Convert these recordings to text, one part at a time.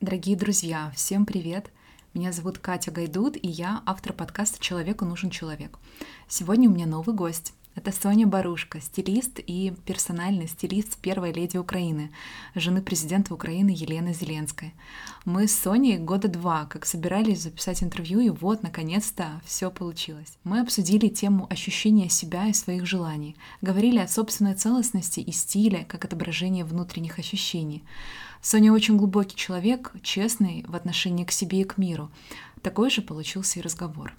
Дорогие друзья, всем привет! Меня зовут Катя Гайдут, и я автор подкаста «Человеку нужен человек». Сегодня у меня новый гость. Это Соня Барушка, стилист и персональный стилист первой леди Украины, жены президента Украины Елены Зеленской. Мы с Соней года два как собирались записать интервью, и вот, наконец-то, все получилось. Мы обсудили тему ощущения себя и своих желаний, говорили о собственной целостности и стиле как отображение внутренних ощущений. Соня очень глубокий человек, честный в отношении к себе и к миру. Такой же получился и разговор.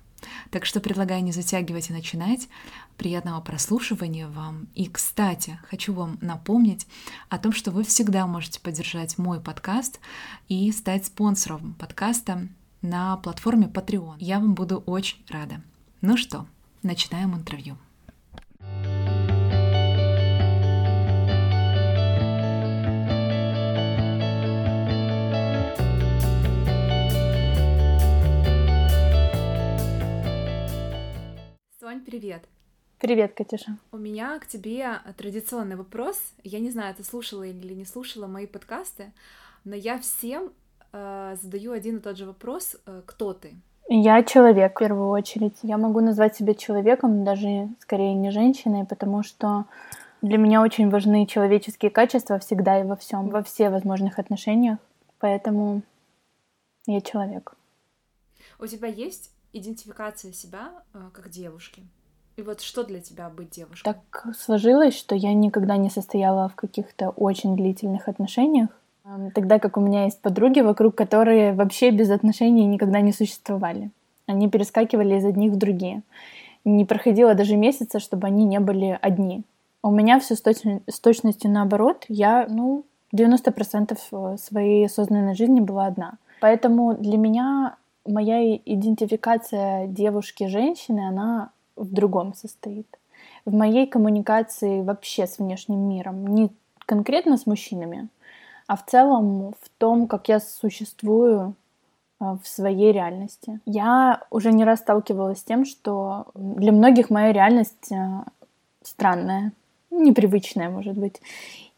Так что предлагаю не затягивать и начинать. Приятного прослушивания вам. И, кстати, хочу вам напомнить о том, что вы всегда можете поддержать мой подкаст и стать спонсором подкаста на платформе Patreon. Я вам буду очень рада. Ну что, начинаем интервью. Сонь, привет! Привет, Катюша. У меня к тебе традиционный вопрос. Я не знаю, ты слушала или не слушала мои подкасты, но я всем э, задаю один и тот же вопрос. Э, кто ты? Я человек, в первую очередь. Я могу назвать себя человеком, даже скорее не женщиной, потому что для меня очень важны человеческие качества всегда и во всем, во всех возможных отношениях. Поэтому я человек. У тебя есть идентификация себя э, как девушки? И вот что для тебя быть девушкой? Так сложилось, что я никогда не состояла в каких-то очень длительных отношениях. Эм, тогда как у меня есть подруги вокруг, которые вообще без отношений никогда не существовали. Они перескакивали из одних в другие. Не проходило даже месяца, чтобы они не были одни. У меня все с, точ- с точностью наоборот. Я, ну, 90% э, своей осознанной жизни была одна. Поэтому для меня моя идентификация девушки-женщины, она в другом состоит. В моей коммуникации вообще с внешним миром, не конкретно с мужчинами, а в целом в том, как я существую э, в своей реальности. Я уже не раз сталкивалась с тем, что для многих моя реальность э, странная, непривычная, может быть.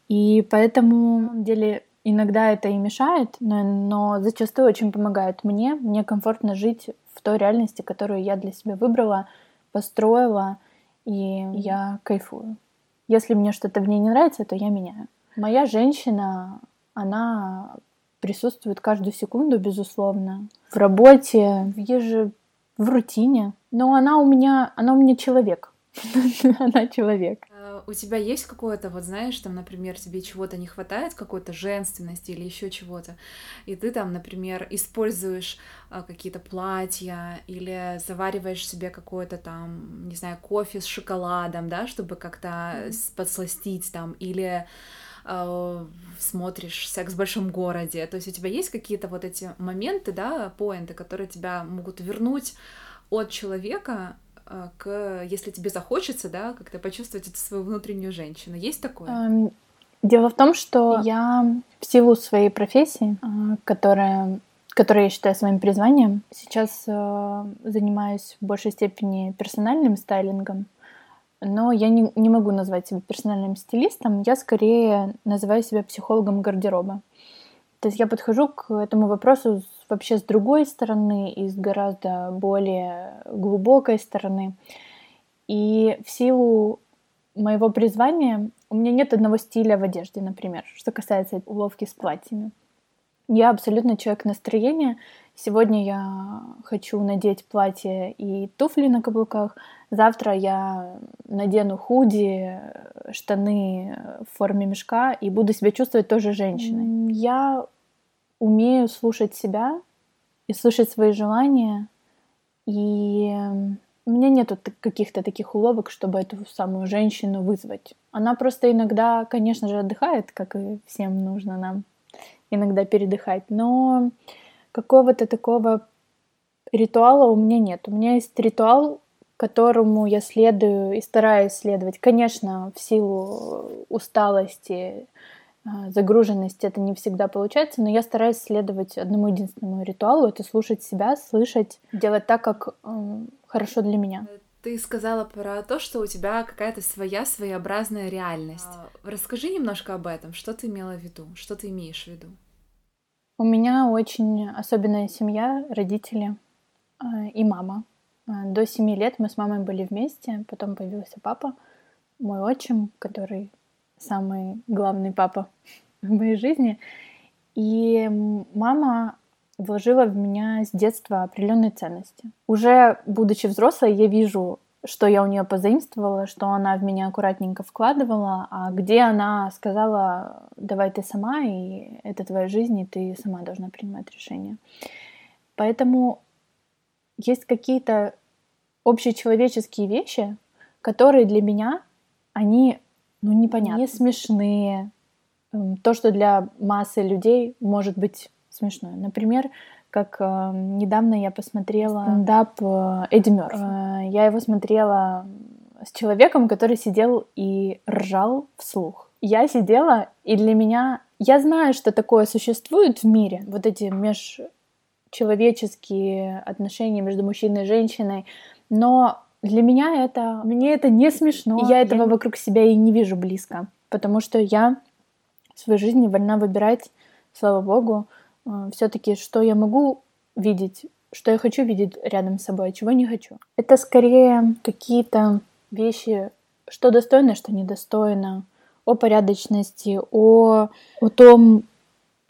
И поэтому, на самом деле, Иногда это и мешает, но, но зачастую очень помогает мне. Мне комфортно жить в той реальности, которую я для себя выбрала, построила, и я кайфую. Если мне что-то в ней не нравится, то я меняю. Моя женщина, она присутствует каждую секунду, безусловно, в работе, в еже, в рутине. Но она у меня, она у меня человек. Она человек у тебя есть какое-то, вот знаешь, там, например, тебе чего-то не хватает, какой-то женственности или еще чего-то, и ты там, например, используешь а, какие-то платья или завариваешь себе какое-то там, не знаю, кофе с шоколадом, да, чтобы как-то mm-hmm. подсластить там, или э, смотришь «Секс в большом городе», то есть у тебя есть какие-то вот эти моменты, да, поинты, которые тебя могут вернуть от человека к, если тебе захочется, да, как-то почувствовать эту свою внутреннюю женщину. Есть такое? Эм, дело в том, что я в силу своей профессии, а, которая которое я считаю своим призванием. Сейчас э, занимаюсь в большей степени персональным стайлингом, но я не, не могу назвать себя персональным стилистом, я скорее называю себя психологом гардероба. То есть я подхожу к этому вопросу вообще с другой стороны и с гораздо более глубокой стороны. И в силу моего призвания у меня нет одного стиля в одежде, например, что касается уловки с платьями. Я абсолютно человек настроения. Сегодня я хочу надеть платье и туфли на каблуках. Завтра я надену худи, штаны в форме мешка и буду себя чувствовать тоже женщиной. Я умею слушать себя и слушать свои желания. И у меня нету каких-то таких уловок, чтобы эту самую женщину вызвать. Она просто иногда, конечно же, отдыхает, как и всем нужно нам иногда передыхать, но какого-то такого ритуала у меня нет. У меня есть ритуал, которому я следую и стараюсь следовать. Конечно, в силу усталости, а, загруженности это не всегда получается, но я стараюсь следовать одному единственному ритуалу, это слушать себя, слышать, делать так, как э, хорошо для меня. Ты сказала про то, что у тебя какая-то своя своеобразная реальность. А, расскажи немножко об этом. Что ты имела в виду? Что ты имеешь в виду? У меня очень особенная семья, родители э, и мама. До семи лет мы с мамой были вместе, потом появился папа, мой отчим, который самый главный папа в моей жизни. И мама вложила в меня с детства определенные ценности. Уже будучи взрослой, я вижу, что я у нее позаимствовала, что она в меня аккуратненько вкладывала, а где она сказала, давай ты сама, и это твоя жизнь, и ты сама должна принимать решения. Поэтому есть какие-то общечеловеческие вещи, которые для меня, они, ну, непонятны, не смешные. То, что для массы людей может быть смешное. Например, как э, недавно я посмотрела стендап э, Эдди Мёрфи. Э, я его смотрела с человеком, который сидел и ржал вслух. Я сидела, и для меня... Я знаю, что такое существует в мире, вот эти межчеловеческие отношения между мужчиной и женщиной, но для меня это... Мне это не смешно. И я этого я... вокруг себя и не вижу близко, потому что я в своей жизни вольна выбирать, слава богу, а, все-таки, что я могу видеть, что я хочу видеть рядом с собой, а чего не хочу. Это скорее какие-то вещи, что достойно, что недостойно, о порядочности, о, о том,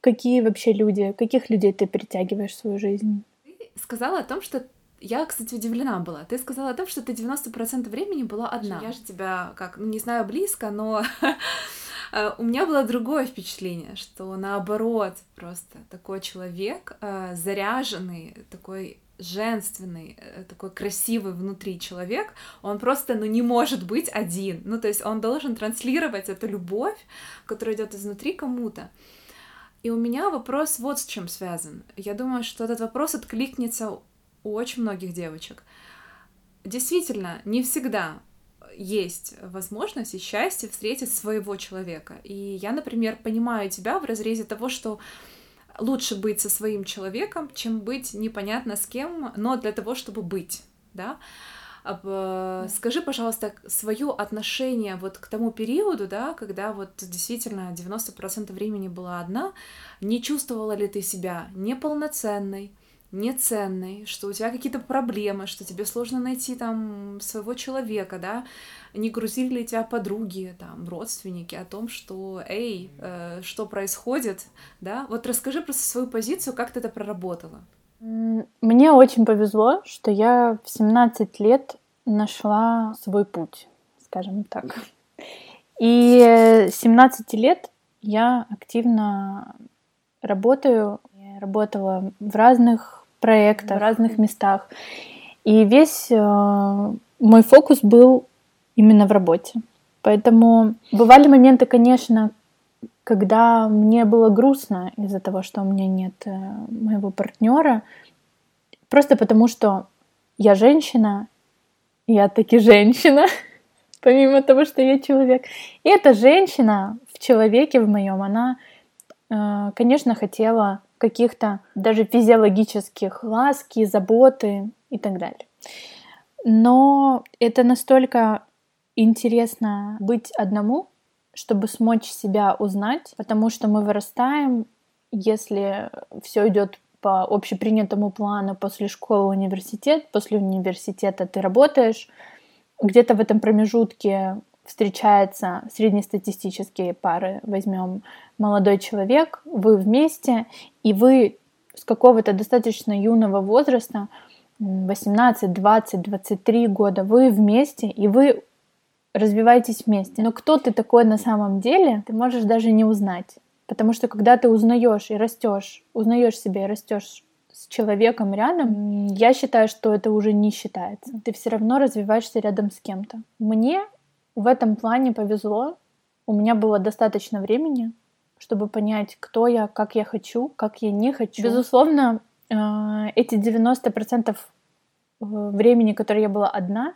какие вообще люди, каких людей ты притягиваешь в свою жизнь. Ты сказала о том, что я, кстати, удивлена была. Ты сказала о том, что ты 90% времени была одна. Я же тебя, как, ну, не знаю, близко, но Э, у меня было другое впечатление, что наоборот, просто такой человек, э, заряженный, такой женственный, э, такой красивый внутри человек, он просто, ну, не может быть один. Ну, то есть он должен транслировать эту любовь, которая идет изнутри кому-то. И у меня вопрос вот с чем связан. Я думаю, что этот вопрос откликнется у очень многих девочек. Действительно, не всегда есть возможность и счастье встретить своего человека. И я, например, понимаю тебя в разрезе того, что лучше быть со своим человеком, чем быть непонятно с кем, но для того, чтобы быть, да. Скажи, пожалуйста, свое отношение вот к тому периоду, да, когда вот действительно 90% времени была одна, не чувствовала ли ты себя неполноценной, неценной, что у тебя какие-то проблемы, что тебе сложно найти там своего человека, да, не грузили ли тебя подруги, там, родственники о том, что, эй, э, что происходит, да, вот расскажи просто свою позицию, как ты это проработала. Мне очень повезло, что я в 17 лет нашла свой путь, скажем так. И с 17 лет я активно работаю, работала в разных проектах, в разных местах. И весь э, мой фокус был именно в работе. Поэтому бывали моменты, конечно, когда мне было грустно из-за того, что у меня нет э, моего партнера, просто потому что я женщина, я таки женщина, помимо того, что я человек. И эта женщина в человеке в моем, она, э, конечно, хотела каких-то даже физиологических ласки, заботы и так далее. Но это настолько интересно быть одному, чтобы смочь себя узнать, потому что мы вырастаем, если все идет по общепринятому плану после школы университет, после университета ты работаешь, где-то в этом промежутке встречаются среднестатистические пары, возьмем молодой человек, вы вместе, и вы с какого-то достаточно юного возраста, 18, 20, 23 года, вы вместе, и вы развиваетесь вместе. Но кто ты такой на самом деле, ты можешь даже не узнать. Потому что когда ты узнаешь и растешь, узнаешь себя и растешь с человеком рядом, я считаю, что это уже не считается. Ты все равно развиваешься рядом с кем-то. Мне в этом плане повезло. У меня было достаточно времени, чтобы понять, кто я, как я хочу, как я не хочу. Безусловно, э, эти 90% э, времени, которое я была одна,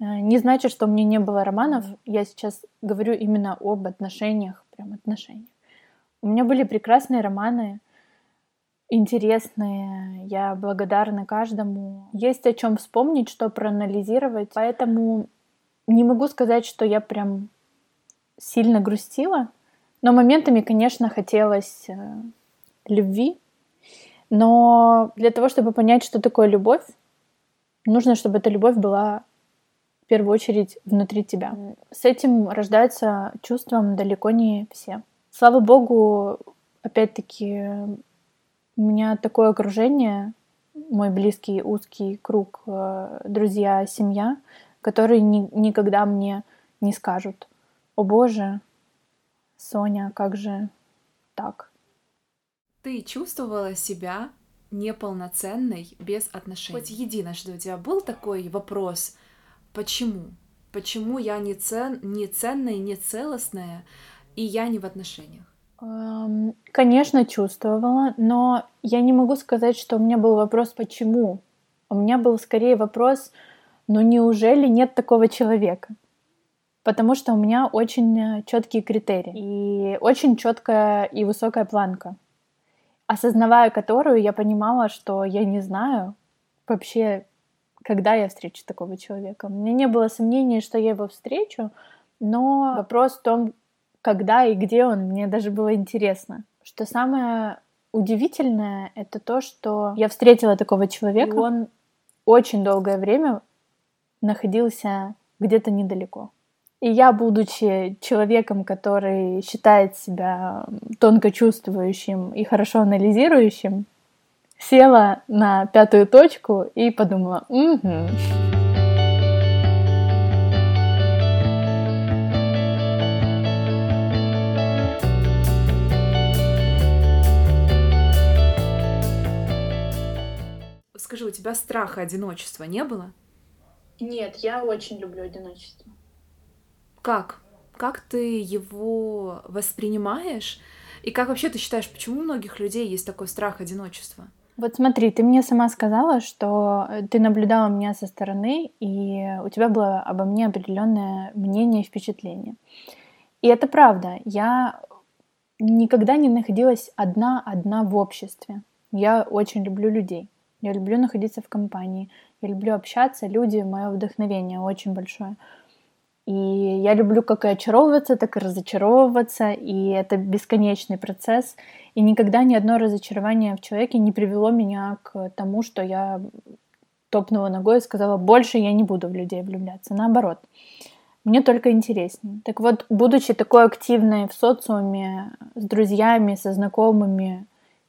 э, не значит, что у меня не было романов. Я сейчас говорю именно об отношениях, прям отношениях. У меня были прекрасные романы, интересные. Я благодарна каждому. Есть о чем вспомнить, что проанализировать. Поэтому не могу сказать, что я прям сильно грустила, но моментами, конечно, хотелось э, любви. Но для того, чтобы понять, что такое любовь, нужно, чтобы эта любовь была в первую очередь внутри тебя. С этим рождается чувством далеко не все. Слава богу, опять-таки, у меня такое окружение, мой близкий узкий круг, э, друзья, семья, которые ни, никогда мне не скажут, о боже, Соня, как же так? Ты чувствовала себя неполноценной без отношений? Хоть единожды у тебя был такой вопрос, почему? Почему я не, цен, не ценная, не целостная, и я не в отношениях? Конечно, чувствовала, но я не могу сказать, что у меня был вопрос «почему?». У меня был скорее вопрос «ну неужели нет такого человека?». Потому что у меня очень э, четкие критерии и очень четкая и высокая планка, осознавая которую, я понимала, что я не знаю вообще, когда я встречу такого человека. У меня не было сомнений, что я его встречу, но вопрос в том, когда и где он, мне даже было интересно. Что самое удивительное, это то, что я встретила такого человека, и он очень долгое время находился где-то недалеко. И я, будучи человеком, который считает себя тонко чувствующим и хорошо анализирующим, села на пятую точку и подумала, угу. Скажи, у тебя страха одиночества не было? Нет, я очень люблю одиночество. Как? Как ты его воспринимаешь? И как вообще ты считаешь, почему у многих людей есть такой страх одиночества? Вот смотри, ты мне сама сказала, что ты наблюдала меня со стороны, и у тебя было обо мне определенное мнение и впечатление. И это правда. Я никогда не находилась одна-одна в обществе. Я очень люблю людей. Я люблю находиться в компании. Я люблю общаться. Люди — мое вдохновение очень большое. И я люблю как и очаровываться, так и разочаровываться, и это бесконечный процесс. И никогда ни одно разочарование в человеке не привело меня к тому, что я топнула ногой и сказала, больше я не буду в людей влюбляться. Наоборот, мне только интереснее. Так вот, будучи такой активной в социуме, с друзьями, со знакомыми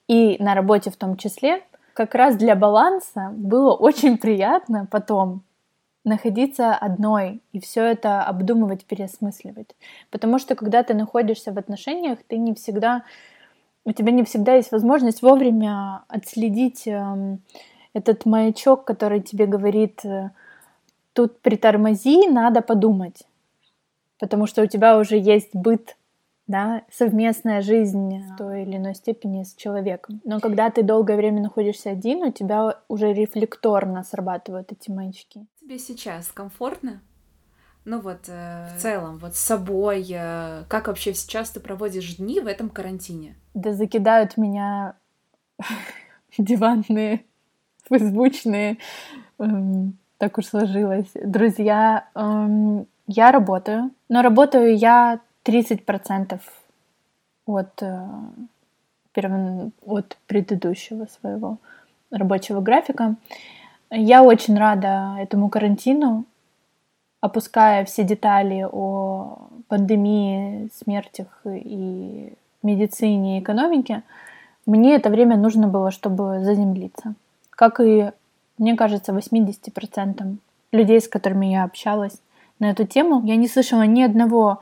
и на работе в том числе, как раз для баланса было очень приятно потом находиться одной и все это обдумывать, переосмысливать. Потому что когда ты находишься в отношениях, ты не всегда, у тебя не всегда есть возможность вовремя отследить э, этот маячок, который тебе говорит, э, тут притормози, надо подумать. Потому что у тебя уже есть быт да, совместная жизнь в той или иной степени с человеком. Но когда ты долгое время находишься один, у тебя уже рефлекторно срабатывают эти маячки. Тебе сейчас комфортно? Ну вот, э, в целом, вот с собой, э, как вообще сейчас ты проводишь дни в этом карантине? Да закидают меня диванные, фейсбучные, эм, так уж сложилось, друзья. Эм, я работаю, но работаю я 30% от, э, от предыдущего своего рабочего графика. Я очень рада этому карантину, опуская все детали о пандемии, смертях и медицине и экономике, мне это время нужно было, чтобы заземлиться. Как и, мне кажется, 80% людей, с которыми я общалась на эту тему, я не слышала ни одного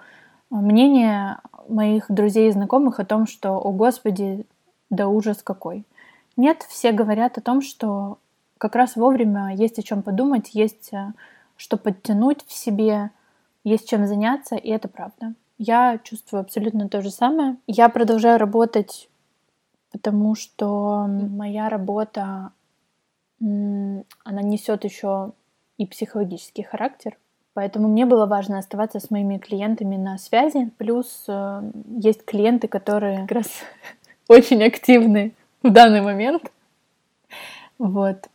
мнение моих друзей и знакомых о том, что, о господи, да ужас какой. Нет, все говорят о том, что как раз вовремя есть о чем подумать, есть э, что подтянуть в себе, есть чем заняться, и это правда. Я чувствую абсолютно то же самое. Я продолжаю работать, потому что моя работа, она несет еще и психологический характер. Поэтому мне было важно оставаться с моими клиентами на связи. Плюс э, есть клиенты, которые как раз очень активны в данный момент. Вот.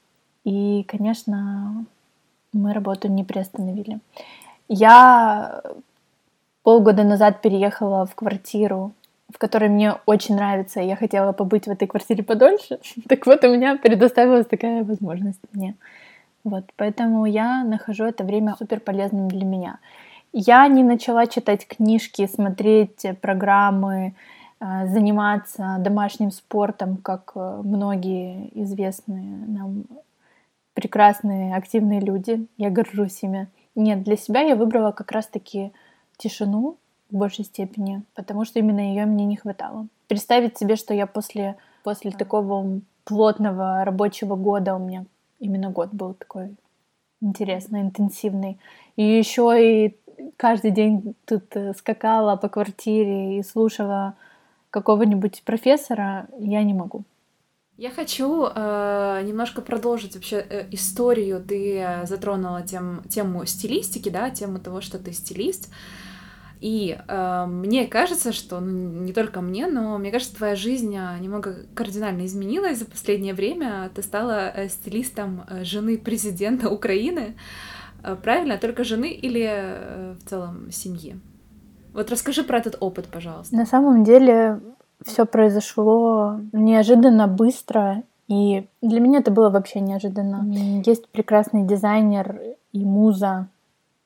И, конечно, мы работу не приостановили. Я полгода назад переехала в квартиру в которой мне очень нравится, и я хотела побыть в этой квартире подольше. Так вот, у меня предоставилась такая возможность мне. Вот, поэтому я нахожу это время супер полезным для меня. Я не начала читать книжки, смотреть программы, э, заниматься домашним спортом, как э, многие известные нам прекрасные, активные люди. Я горжусь ими. Нет, для себя я выбрала как раз-таки тишину в большей степени, потому что именно ее мне не хватало. Представить себе, что я после, после такого плотного рабочего года, у меня именно год был такой интересный, интенсивный, и еще и каждый день тут э, скакала по квартире и слушала какого-нибудь профессора, я не могу. Я хочу э, немножко продолжить вообще э, историю. Ты э, затронула тем, тему стилистики, да, тему того, что ты стилист. И э, мне кажется, что ну, не только мне, но мне кажется, твоя жизнь э, немного кардинально изменилась за последнее время. Ты стала э, стилистом э, жены президента Украины. Э, правильно? Только жены или э, в целом семьи? Вот расскажи про этот опыт, пожалуйста. На самом деле все произошло неожиданно быстро, и для меня это было вообще неожиданно. Есть прекрасный дизайнер и муза,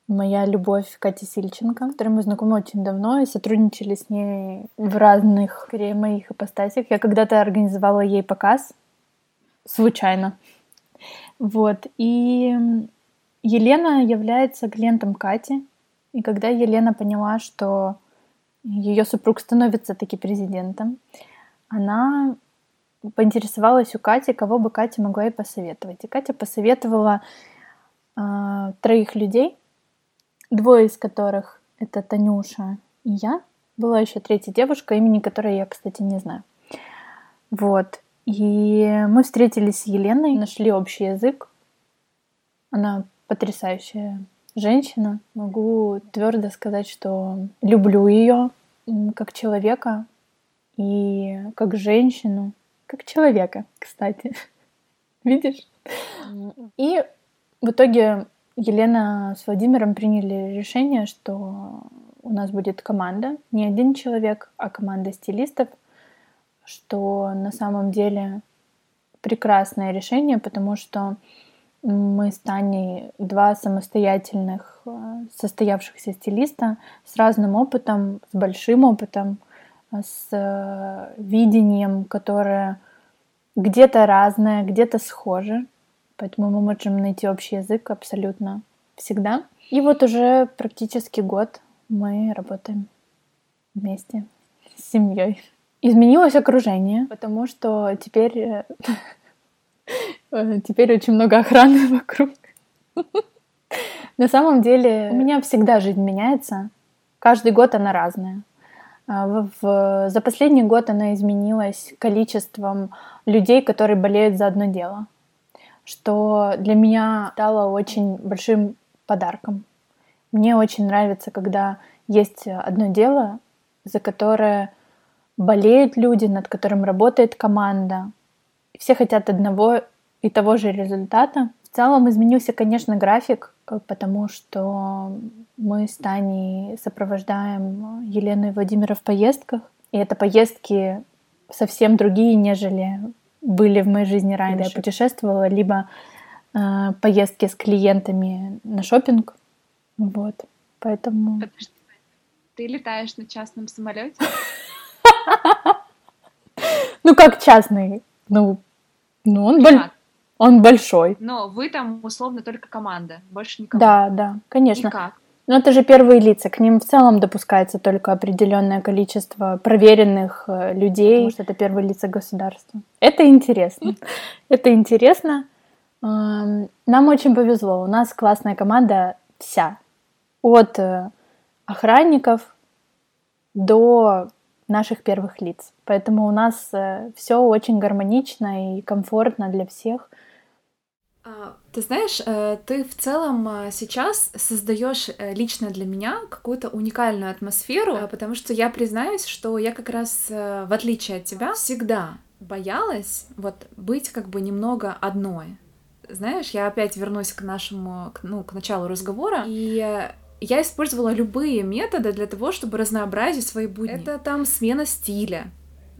моя любовь Катя Сильченко, с которой мы знакомы очень давно и сотрудничали с ней в разных, скорее, моих ипостасях. Я когда-то организовала ей показ случайно. Вот. И Елена является клиентом Кати. И когда Елена поняла, что ее супруг становится таки президентом, она поинтересовалась у Кати, кого бы Катя могла ей посоветовать. И Катя посоветовала э, троих людей, двое из которых это Танюша и я. Была еще третья девушка, имени которой я, кстати, не знаю. Вот. И мы встретились с Еленой, нашли общий язык. Она потрясающая женщина. Могу твердо сказать, что люблю ее как человека и как женщину, как человека, кстати. Видишь? И в итоге Елена с Владимиром приняли решение, что у нас будет команда, не один человек, а команда стилистов, что на самом деле прекрасное решение, потому что мы с Таней два самостоятельных э, состоявшихся стилиста с разным опытом, с большим опытом, э, с э, видением, которое где-то разное, где-то схоже. Поэтому мы можем найти общий язык абсолютно всегда. И вот уже практически год мы работаем вместе с семьей. Изменилось окружение, потому что теперь Э, теперь очень много охраны вокруг. На самом деле у меня всегда жизнь меняется. Каждый год она разная. А, за последний год она изменилась количеством людей, которые болеют за одно дело, что для меня стало очень большим подарком. Мне очень нравится, когда есть одно дело, за которое болеют люди, над которым работает команда. Все хотят одного и того же результата. В целом изменился, конечно, график, э, потому что мы с Таней сопровождаем Елену и Владимира в поездках. И это поездки совсем другие, нежели были в моей жизни раньше. Когда я путешествовала, либо э, поездки с клиентами на шопинг. Вот. Поэтому... Подожди, ты летаешь на частном самолете? Ну, как частный? Ну, ну он, боль... Он большой. Но вы там условно только команда, больше никого. Да, да, конечно. И как? Но это же первые лица, к ним в целом допускается только определенное количество проверенных э, людей, потому что это первые лица государства. Это интересно. Это интересно. Эм, нам очень повезло. У нас классная команда вся. От э, охранников до наших первых лиц. Поэтому у нас э, все очень гармонично и комфортно для всех. Ты знаешь, э, ты в целом э, сейчас создаешь э, лично для меня какую-то уникальную атмосферу, потому что я признаюсь, что я как раз, в отличие от тебя, всегда боялась вот быть как бы немного одной. Знаешь, я опять вернусь к нашему, к, ну, к началу разговора, и я использовала любые методы для того, чтобы разнообразить свои будни. Это там смена стиля,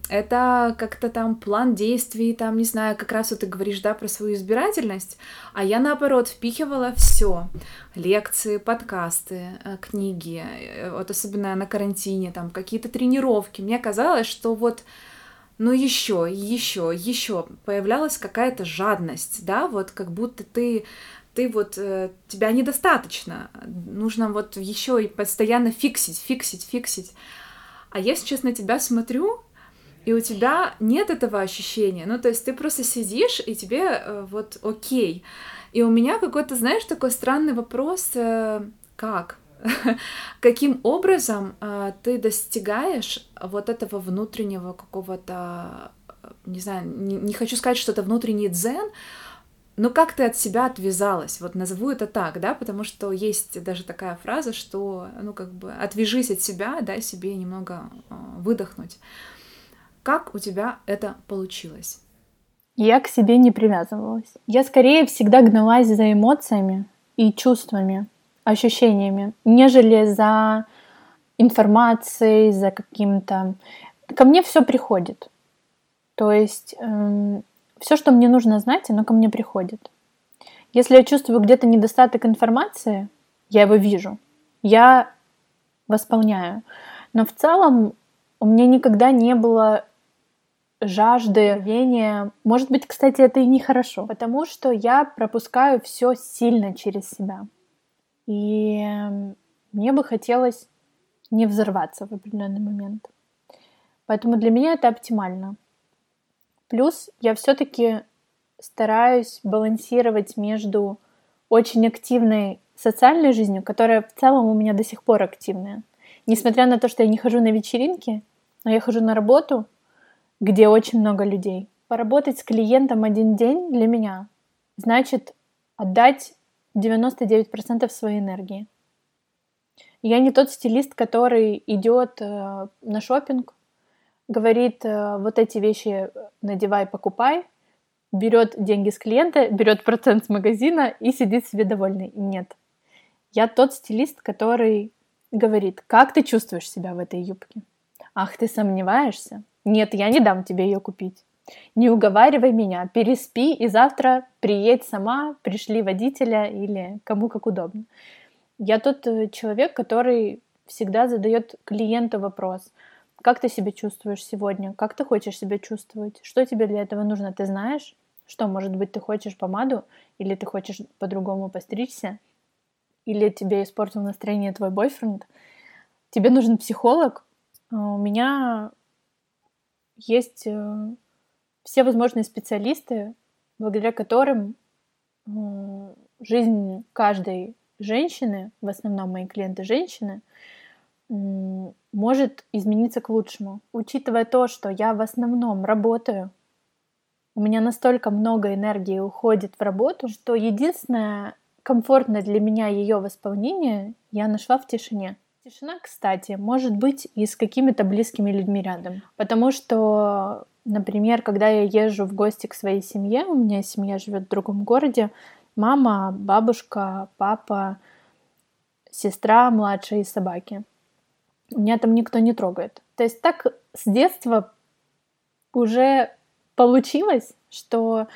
это как-то там план действий, там, не знаю, как раз вот ты говоришь, да, про свою избирательность, а я, наоборот, впихивала все лекции, подкасты, э, книги, э, вот особенно на карантине, там, какие-то тренировки. Мне казалось, что вот ну еще, еще, еще появлялась какая-то жадность, да, вот как будто ты ты вот э, тебя недостаточно, нужно вот еще и постоянно фиксить, фиксить, фиксить. А я сейчас на тебя смотрю, и у тебя нет этого ощущения. Ну, то есть ты просто сидишь, и тебе э, вот окей. И у меня какой-то, знаешь, такой странный вопрос, э, как? Каким образом э, ты достигаешь вот этого внутреннего какого-то, э, не знаю, не, не хочу сказать, что это внутренний дзен, но как ты от себя отвязалась? Вот назову это так, да, потому что есть даже такая фраза, что, ну, как бы, отвяжись от себя, дай себе немного э, выдохнуть. Как у тебя это получилось? Я к себе не привязывалась. Я скорее всегда гналась за эмоциями и чувствами, ощущениями, нежели за информацией, за каким-то... Ко мне все приходит. То есть эм, все, что мне нужно знать, оно ко мне приходит. Если я чувствую где-то недостаток информации, я его вижу, я восполняю. Но в целом у меня никогда не было жажды, рвения. Может быть, кстати, это и нехорошо, потому что я пропускаю все сильно через себя. И эм, мне бы хотелось не взорваться в определенный момент. Поэтому для меня это оптимально. Плюс я все-таки стараюсь балансировать между очень активной социальной жизнью, которая в целом у меня до сих пор активная. Несмотря на то, что я не хожу на вечеринки, но я хожу на работу, где очень много людей. Поработать с клиентом один день для меня значит отдать 99% своей энергии. Я не тот стилист, который идет э, на шопинг, говорит э, вот эти вещи надевай, покупай, берет деньги с клиента, берет процент с магазина и сидит себе довольный. Нет. Я тот стилист, который говорит, как ты чувствуешь себя в этой юбке? Ах, ты сомневаешься? Нет, я не дам тебе ее купить. Не уговаривай меня, переспи и завтра приедь сама, пришли водителя или кому как удобно. Я тот э, человек, который всегда задает клиенту вопрос, как ты себя чувствуешь сегодня, как ты хочешь себя чувствовать, что тебе для этого нужно, ты знаешь, что, может быть, ты хочешь помаду, или ты хочешь по-другому постричься, или тебе испортил настроение твой бойфренд, тебе нужен психолог. А у меня есть э, все возможные специалисты, благодаря которым жизнь каждой женщины, в основном мои клиенты женщины, может измениться к лучшему. Учитывая то, что я в основном работаю, у меня настолько много энергии уходит в работу, что единственное комфортное для меня ее восполнение я нашла в тишине. Тишина, кстати, может быть и с какими-то близкими людьми рядом. Потому что, например, когда я езжу в гости к своей семье, у меня семья живет в другом городе, мама, бабушка, папа, сестра младшая и собаки. Меня там никто не трогает. То есть так с детства уже получилось, что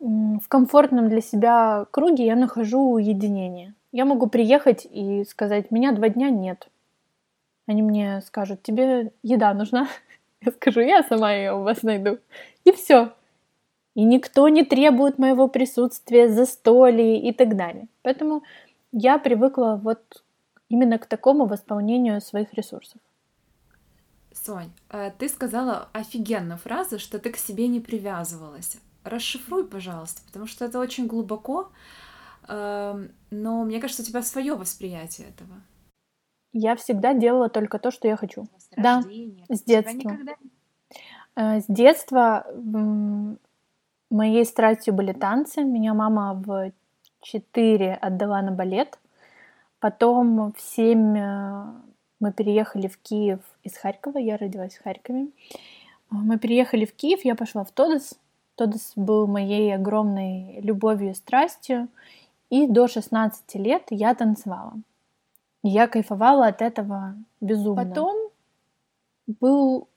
в комфортном для себя круге я нахожу уединение. Я могу приехать и сказать, меня два дня нет. Они мне скажут, тебе еда нужна? Я скажу, я сама ее у вас найду. И все. И никто не требует моего присутствия, застолья и так далее. Поэтому я привыкла вот именно к такому восполнению своих ресурсов. Сонь, э, ты сказала офигенную фразу, что ты к себе не привязывалась. Расшифруй, пожалуйста, потому что это очень глубоко, но мне кажется, у тебя свое восприятие этого. Я всегда делала только то, что я хочу. С да, с детства. Никогда... Э, с детства моей страстью были танцы. Меня мама в 4 отдала на балет. Потом в 7 э, мы переехали в Киев из Харькова. Я родилась в Харькове. Мы переехали в Киев, я пошла в Тодос. Тодос был моей огромной любовью и страстью. И до 16 лет я танцевала. Я кайфовала от этого безумно. Потом был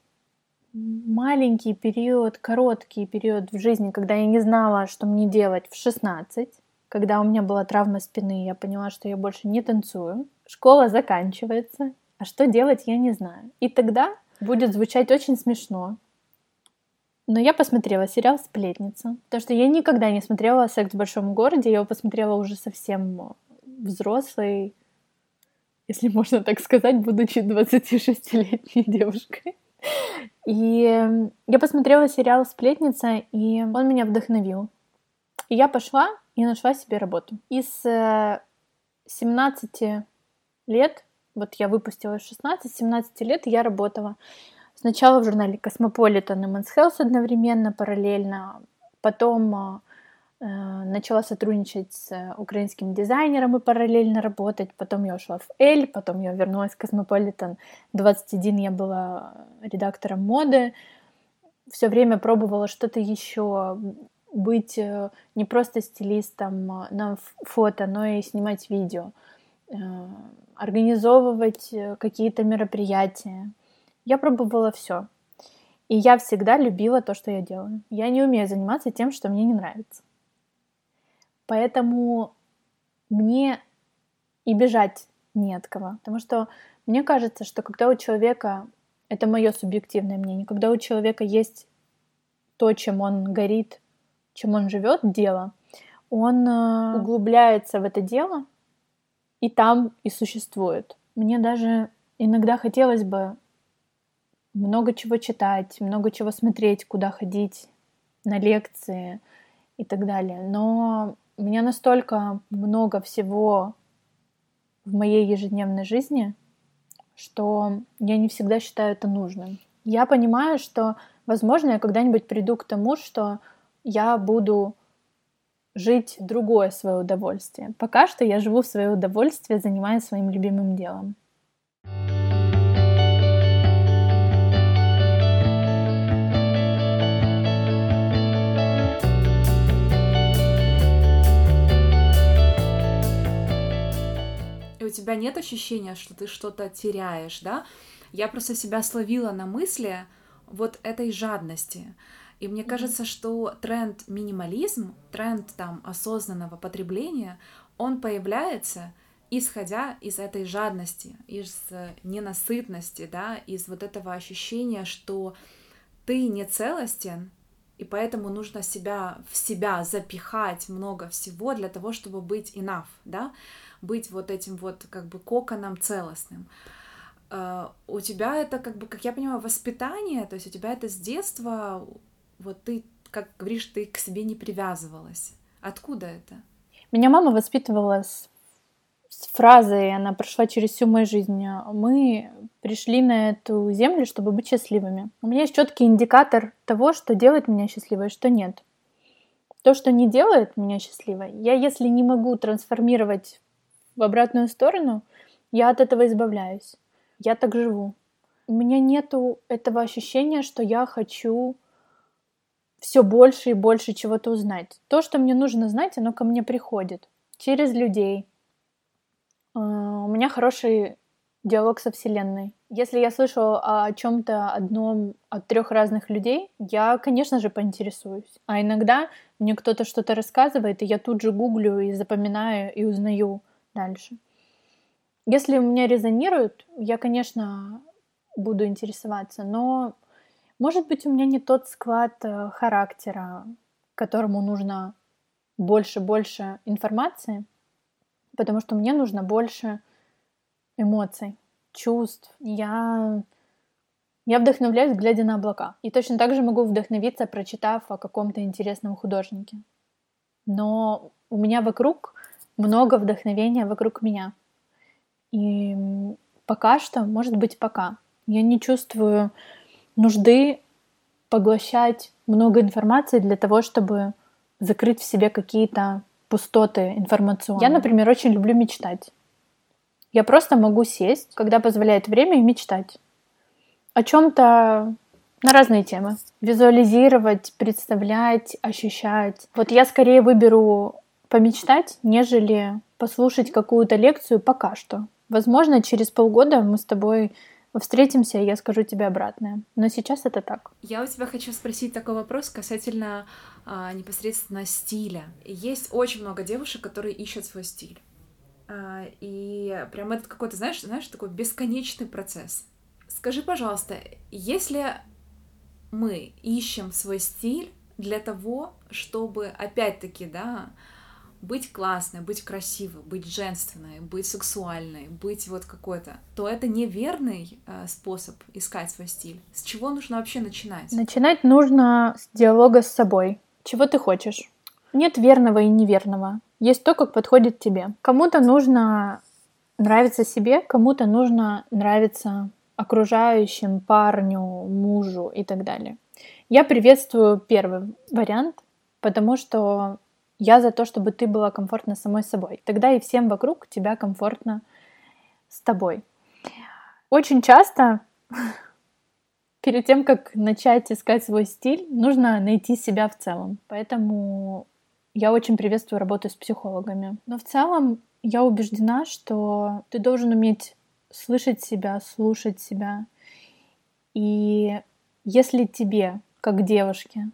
маленький период, короткий период в жизни, когда я не знала, что мне делать в 16, когда у меня была травма спины, я поняла, что я больше не танцую. Школа заканчивается, а что делать, я не знаю. И тогда будет звучать очень смешно. Но я посмотрела сериал «Сплетница», потому что я никогда не смотрела «Секс в большом городе», я его посмотрела уже совсем взрослой, если можно так сказать, будучи 26-летней девушкой. И я посмотрела сериал «Сплетница», и он меня вдохновил. И я пошла и нашла себе работу. Из 17 э, лет, вот я выпустилась 16-17 лет, я работала сначала в журнале «Cosmopolitan» и «Men's Health» одновременно, параллельно, потом э, э, начала сотрудничать с украинским дизайнером и параллельно работать. Потом я ушла в «Elle», потом я вернулась в «Cosmopolitan». 21 я была редактором моды. Все время пробовала что-то еще, быть э, не просто стилистом на фото, но и снимать видео, организовывать какие-то мероприятия. Я пробовала все. И я всегда любила то, что я делаю. Я не умею заниматься тем, что мне не нравится. Поэтому мне и бежать не от кого. Потому что мне кажется, что когда у человека, это мое субъективное мнение, когда у человека есть то, чем он горит, чем он живет, дело, он э, углубляется в это дело и там и существует. Мне даже иногда хотелось бы много чего читать, много чего смотреть, куда ходить на лекции и так далее. Но у меня настолько много всего в моей ежедневной жизни, что я не всегда считаю это нужным. Я понимаю, что, возможно, я когда-нибудь приду к тому, что я буду жить другое свое удовольствие. Пока что я живу в свое удовольствие, занимаясь своим любимым делом. У тебя нет ощущения, что ты что-то теряешь, да? Я просто себя словила на мысли вот этой жадности. И мне кажется, что тренд минимализм, тренд там осознанного потребления, он появляется исходя из этой жадности, из ненасытности, да, из вот этого ощущения, что ты не целостен, и поэтому нужно себя в себя запихать много всего для того, чтобы быть enough, да быть вот этим вот как бы коконом целостным. Uh, у тебя это как бы, как я понимаю, воспитание, то есть у тебя это с детства, вот ты, как говоришь, ты к себе не привязывалась. Откуда это? Меня мама воспитывала с, с фразой, она прошла через всю мою жизнь. Мы пришли на эту землю, чтобы быть счастливыми. У меня есть четкий индикатор того, что делает меня счастливой, что нет. То, что не делает меня счастливой, я если не могу трансформировать в обратную сторону, я от этого избавляюсь. Я так живу. У меня нету этого ощущения, что я хочу все больше и больше чего-то узнать. То, что мне нужно знать, оно ко мне приходит через людей. А, у меня хороший диалог со Вселенной. Если я слышу о чем-то одном от трех разных людей, я, конечно же, поинтересуюсь. А иногда мне кто-то что-то рассказывает, и я тут же гуглю и запоминаю и узнаю дальше. Если у меня резонирует, я, конечно, буду интересоваться, но, может быть, у меня не тот склад э, характера, которому нужно больше-больше информации, потому что мне нужно больше эмоций, чувств. Я, я вдохновляюсь, глядя на облака. И точно так же могу вдохновиться, прочитав о каком-то интересном художнике. Но у меня вокруг много вдохновения вокруг меня. И пока что, может быть, пока, я не чувствую нужды поглощать много информации для того, чтобы закрыть в себе какие-то пустоты информационные. Я, например, очень люблю мечтать. Я просто могу сесть, когда позволяет время, и мечтать о чем-то на разные темы. Визуализировать, представлять, ощущать. Вот я скорее выберу помечтать, нежели послушать какую-то лекцию пока что. Возможно, через полгода мы с тобой встретимся, и я скажу тебе обратное. Но сейчас это так. Я у тебя хочу спросить такой вопрос касательно а, непосредственно стиля. Есть очень много девушек, которые ищут свой стиль. А, и прям этот какой-то, знаешь, знаешь, такой бесконечный процесс. Скажи, пожалуйста, если мы ищем свой стиль для того, чтобы, опять-таки, да, быть классной, быть красивой, быть женственной, быть сексуальной, быть вот какой-то, то это неверный э, способ искать свой стиль. С чего нужно вообще начинать? Начинать нужно с диалога с собой. Чего ты хочешь? Нет верного и неверного. Есть то, как подходит тебе. Кому-то нужно нравиться себе, кому-то нужно нравиться окружающим, парню, мужу и так далее. Я приветствую первый вариант, потому что я за то, чтобы ты была комфортна самой собой. Тогда и всем вокруг тебя комфортно с тобой. Очень часто перед тем, как начать искать свой стиль, нужно найти себя в целом. Поэтому я очень приветствую работу с психологами. Но в целом я убеждена, что ты должен уметь слышать себя, слушать себя. И если тебе, как девушке,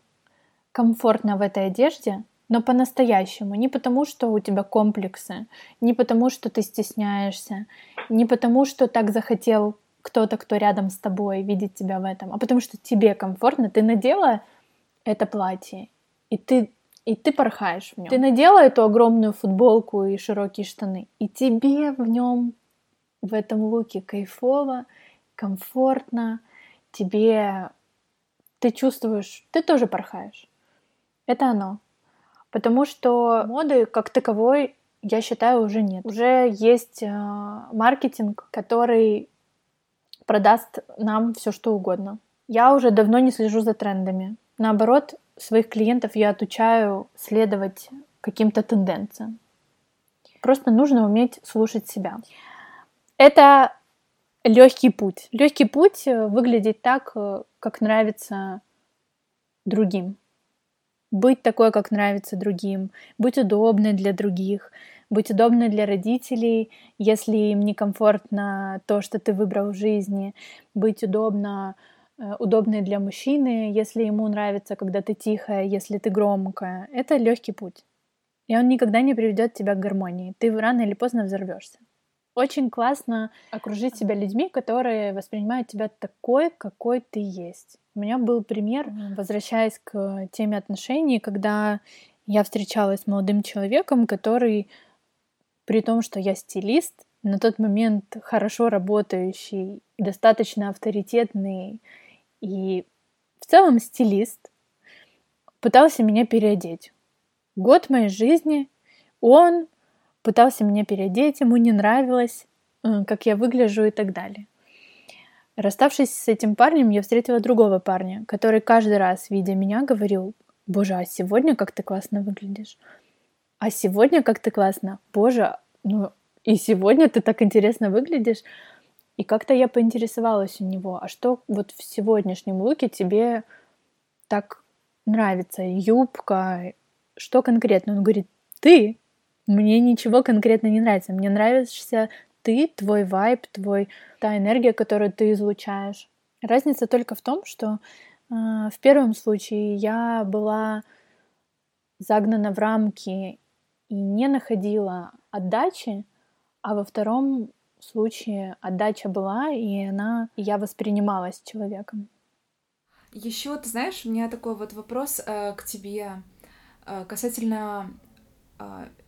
комфортно в этой одежде, но по-настоящему. Не потому, что у тебя комплексы, не потому, что ты стесняешься, не потому, что так захотел кто-то, кто рядом с тобой, видеть тебя в этом, а потому что тебе комфортно, ты надела это платье, и ты и ты порхаешь в нем. Ты надела эту огромную футболку и широкие штаны, и тебе в нем, в этом луке кайфово, комфортно, тебе ты чувствуешь, ты тоже порхаешь. Это оно. Потому что моды как таковой, я считаю, уже нет. Уже есть э, маркетинг, который продаст нам все что угодно. Я уже давно не слежу за трендами. Наоборот, своих клиентов я отучаю следовать каким-то тенденциям. Просто нужно уметь слушать себя. Это легкий путь. Легкий путь э, выглядит так, э, как нравится другим быть такой, как нравится другим, быть удобной для других, быть удобной для родителей, если им некомфортно то, что ты выбрал в жизни, быть удобно, э, удобной для мужчины, если ему нравится, когда ты тихая, если ты громкая. Это легкий путь. И он никогда не приведет тебя к гармонии. Ты рано или поздно взорвешься. Очень классно окружить себя людьми, которые воспринимают тебя такой, какой ты есть. У меня был пример, возвращаясь к теме отношений, когда я встречалась с молодым человеком, который, при том, что я стилист, на тот момент хорошо работающий, достаточно авторитетный и в целом стилист, пытался меня переодеть. Год моей жизни он пытался меня переодеть, ему не нравилось, э, как я выгляжу и так далее. Расставшись с этим парнем, я встретила другого парня, который каждый раз, видя меня, говорил, «Боже, а сегодня как ты классно выглядишь? А сегодня как ты классно? Боже, ну и сегодня ты так интересно выглядишь». И как-то я поинтересовалась у него, а что вот в сегодняшнем луке тебе так нравится? Юбка? Что конкретно? Он говорит, ты мне ничего конкретно не нравится. Мне нравишься ты, твой вайб, твой, та энергия, которую ты излучаешь. Разница только в том, что э, в первом случае я была загнана в рамки и не находила отдачи, а во втором случае отдача была, и она, и я воспринималась человеком. Еще, ты знаешь, у меня такой вот вопрос э, к тебе э, касательно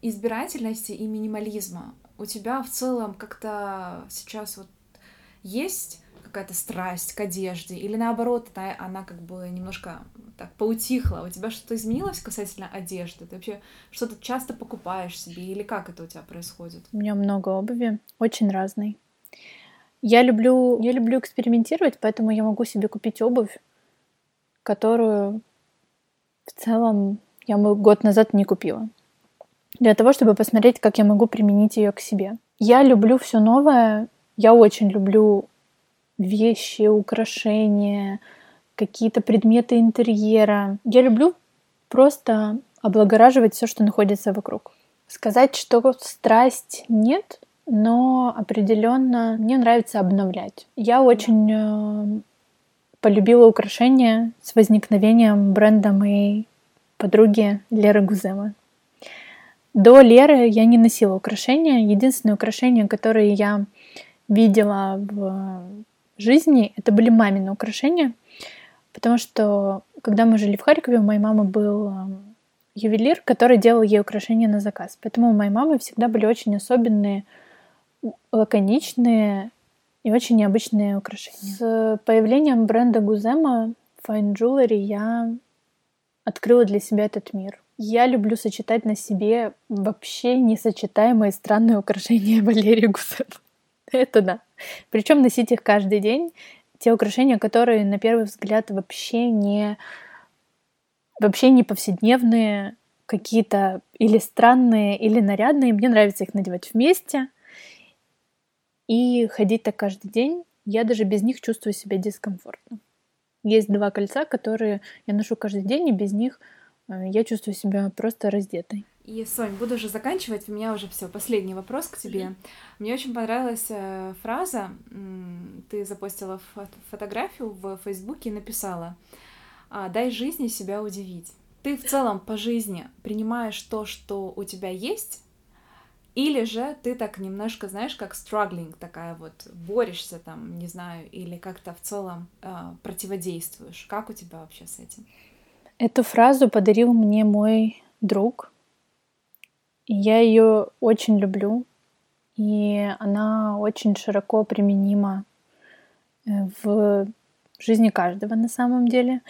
избирательности и минимализма. У тебя в целом как-то сейчас вот есть какая-то страсть к одежде, или наоборот, она, она как бы немножко так поутихла, у тебя что-то изменилось касательно одежды? Ты вообще что-то часто покупаешь себе, или как это у тебя происходит? У меня много обуви, очень разной. Я люблю, я люблю экспериментировать, поэтому я могу себе купить обувь, которую в целом я год назад не купила для того, чтобы посмотреть, как я могу применить ее к себе. Я люблю все новое, я очень люблю вещи, украшения, какие-то предметы интерьера. Я люблю просто облагораживать все, что находится вокруг. Сказать, что страсть нет, но определенно мне нравится обновлять. Я очень э, полюбила украшения с возникновением бренда моей подруги Леры Гузема. До Леры я не носила украшения. Единственное украшение, которое я видела в жизни, это были мамины украшения. Потому что, когда мы жили в Харькове, у моей мамы был эм, ювелир, который делал ей украшения на заказ. Поэтому у моей мамы всегда были очень особенные, лаконичные и очень необычные украшения. С появлением бренда Гузема Fine Jewelry я открыла для себя этот мир. Я люблю сочетать на себе вообще несочетаемые странные украшения Валерии Гузема. Это да. Причем носить их каждый день. Те украшения, которые на первый взгляд вообще не вообще не повседневные, какие-то или странные, или нарядные. Мне нравится их надевать вместе и ходить так каждый день. Я даже без них чувствую себя дискомфортно. Есть два кольца, которые я ношу каждый день, и без них э, я чувствую себя просто раздетой. И, Сонь, буду уже заканчивать. У меня уже все. Последний вопрос к тебе. Mm-hmm. Мне очень понравилась э, фраза. Ты запостила фотографию в Фейсбуке и написала а, дай жизни себя удивить. Ты в целом по жизни принимаешь то, что у тебя есть, или же ты так немножко, знаешь, как struggling такая вот, борешься там, не знаю, или как-то в целом э, противодействуешь. Как у тебя вообще с этим? Эту фразу подарил мне мой друг. Я ее очень люблю. И она очень широко применима э, в жизни каждого на самом деле.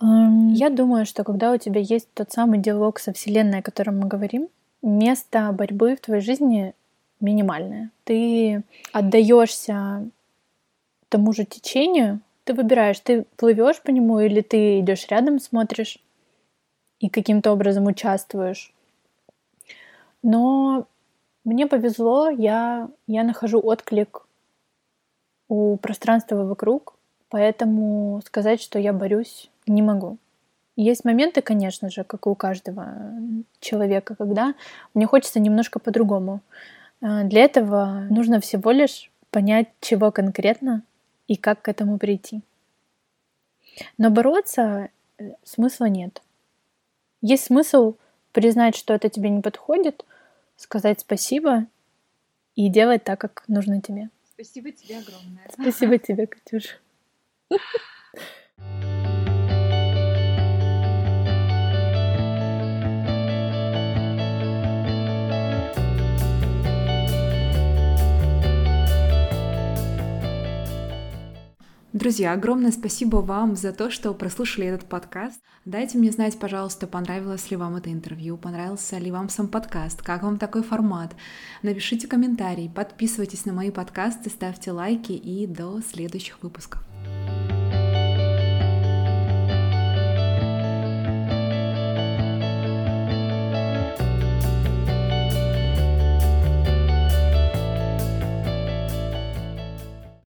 Эм, я думаю, что когда у тебя есть тот самый диалог со Вселенной, о котором мы говорим, место борьбы в твоей жизни минимальное. Ты отдаешься тому же течению, ты выбираешь, ты плывешь по нему или ты идешь рядом, смотришь и каким-то образом участвуешь. Но мне повезло, я, я нахожу отклик у пространства вокруг, Поэтому сказать, что я борюсь, не могу. Есть моменты, конечно же, как и у каждого человека, когда мне хочется немножко по-другому. А, для этого нужно всего лишь понять, чего конкретно и как к этому прийти. Но бороться э, смысла нет. Есть смысл признать, что это тебе не подходит, сказать спасибо и делать так, как нужно тебе. Спасибо тебе огромное. Спасибо тебе, Катюша. Друзья, огромное спасибо вам за то, что прослушали этот подкаст. Дайте мне знать, пожалуйста, понравилось ли вам это интервью, понравился ли вам сам подкаст, как вам такой формат. Напишите комментарий, подписывайтесь на мои подкасты, ставьте лайки и до следующих выпусков.